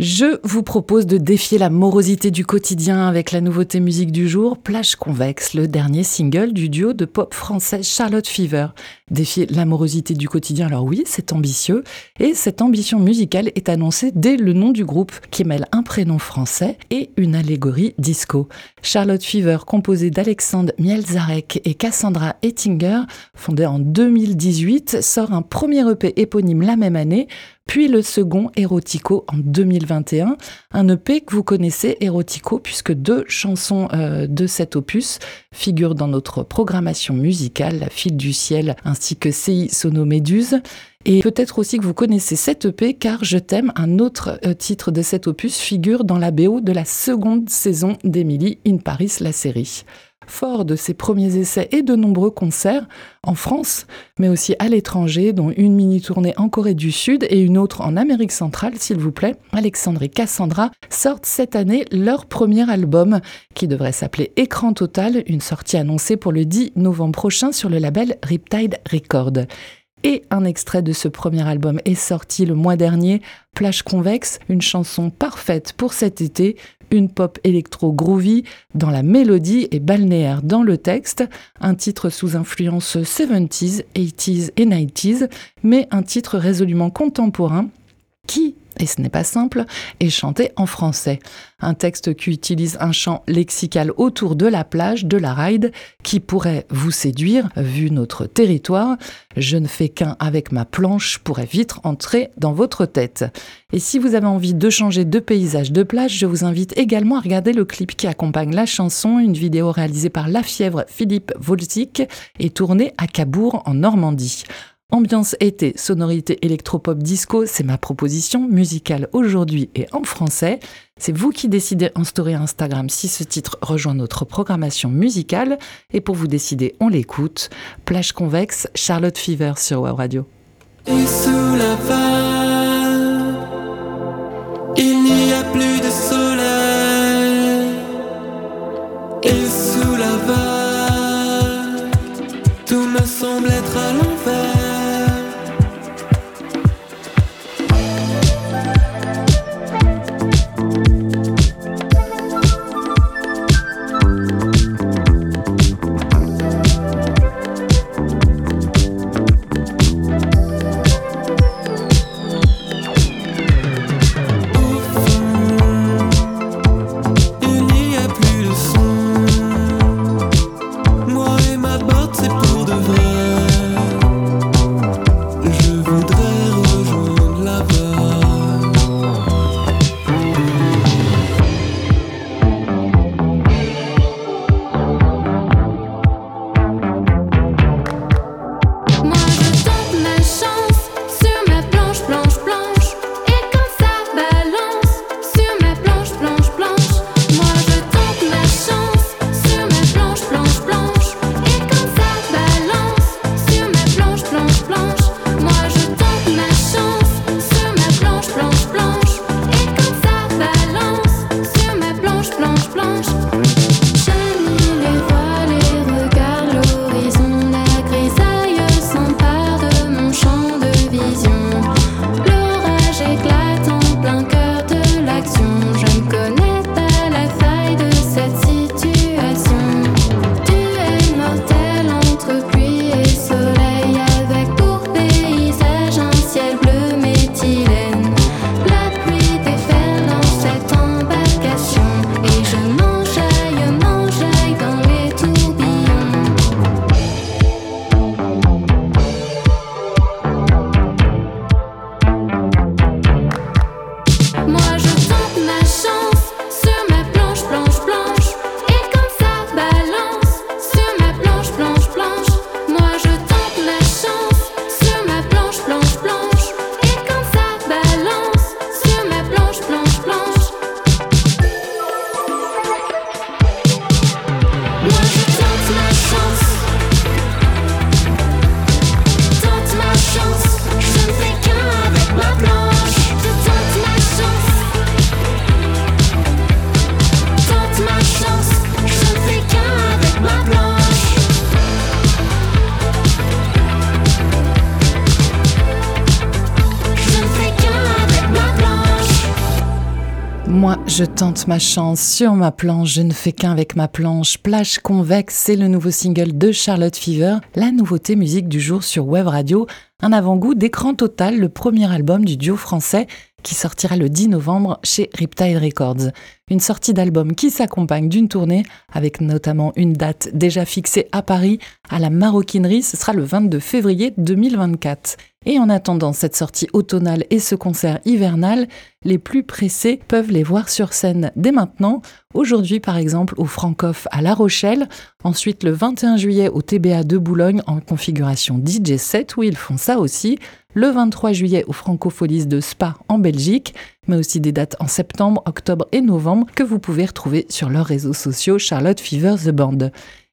Je vous propose de défier la morosité du quotidien avec la nouveauté musique du jour, Plage Convexe, le dernier single du duo de pop français Charlotte Fever. Défier la morosité du quotidien, alors oui, c'est ambitieux, et cette ambition musicale est annoncée dès le nom du groupe, qui mêle un prénom français et une allégorie disco. Charlotte Fever, composée d'Alexandre Mielzarek et Cassandra Ettinger, fondée en 2018, sort un premier EP éponyme la même année, puis le second Erotico en 2021, un EP que vous connaissez, Erotico, puisque deux chansons euh, de cet opus figurent dans notre programmation musicale, La File du Ciel ainsi que CI Sono Méduse. Et peut-être aussi que vous connaissez cet EP car Je t'aime, un autre euh, titre de cet opus, figure dans la BO de la seconde saison d'Emily in Paris, la série. Fort de ses premiers essais et de nombreux concerts en France, mais aussi à l'étranger, dont une mini-tournée en Corée du Sud et une autre en Amérique centrale, s'il vous plaît, Alexandre et Cassandra sortent cette année leur premier album, qui devrait s'appeler Écran Total, une sortie annoncée pour le 10 novembre prochain sur le label Riptide Records. Et un extrait de ce premier album est sorti le mois dernier, Plage Convexe, une chanson parfaite pour cet été, une pop électro groovy dans la mélodie et balnéaire dans le texte, un titre sous influence 70s, 80s et 90s, mais un titre résolument contemporain qui et ce n'est pas simple, est chanté en français. Un texte qui utilise un chant lexical autour de la plage, de la ride, qui pourrait vous séduire, vu notre territoire. Je ne fais qu'un avec ma planche pourrait vite entrer dans votre tête. Et si vous avez envie de changer de paysage de plage, je vous invite également à regarder le clip qui accompagne la chanson, une vidéo réalisée par La Fièvre Philippe Volzik et tournée à Cabourg en Normandie. Ambiance été, sonorité électropop disco, c'est ma proposition musicale aujourd'hui et en français. C'est vous qui décidez en story Instagram si ce titre rejoint notre programmation musicale. Et pour vous décider, on l'écoute. Plage convexe, Charlotte Fever sur Web Radio. Je tente ma chance sur ma planche, je ne fais qu'un avec ma planche. Plage convexe, c'est le nouveau single de Charlotte Fever, la nouveauté musique du jour sur Web Radio. Un avant-goût d'écran total, le premier album du duo français qui sortira le 10 novembre chez Riptide Records. Une sortie d'album qui s'accompagne d'une tournée avec notamment une date déjà fixée à Paris à la Maroquinerie, ce sera le 22 février 2024. Et en attendant cette sortie automnale et ce concert hivernal, les plus pressés peuvent les voir sur scène dès maintenant. Aujourd'hui, par exemple, au Francoff à La Rochelle. Ensuite, le 21 juillet au TBA de Boulogne en configuration DJ 7 où ils font ça aussi le 23 juillet au Francopholies de Spa en Belgique, mais aussi des dates en septembre, octobre et novembre que vous pouvez retrouver sur leurs réseaux sociaux Charlotte Fever The Band.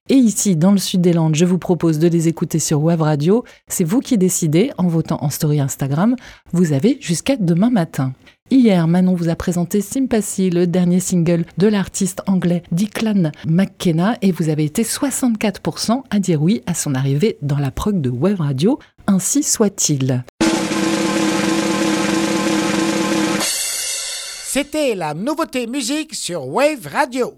Et ici, dans le sud des Landes, je vous propose de les écouter sur Web Radio. C'est vous qui décidez en votant en story Instagram. Vous avez jusqu'à demain matin. Hier, Manon vous a présenté Sympathy, le dernier single de l'artiste anglais Declan McKenna, et vous avez été 64% à dire oui à son arrivée dans la prog de Web Radio. Ainsi soit-il. C'était la nouveauté musique sur Wave Radio.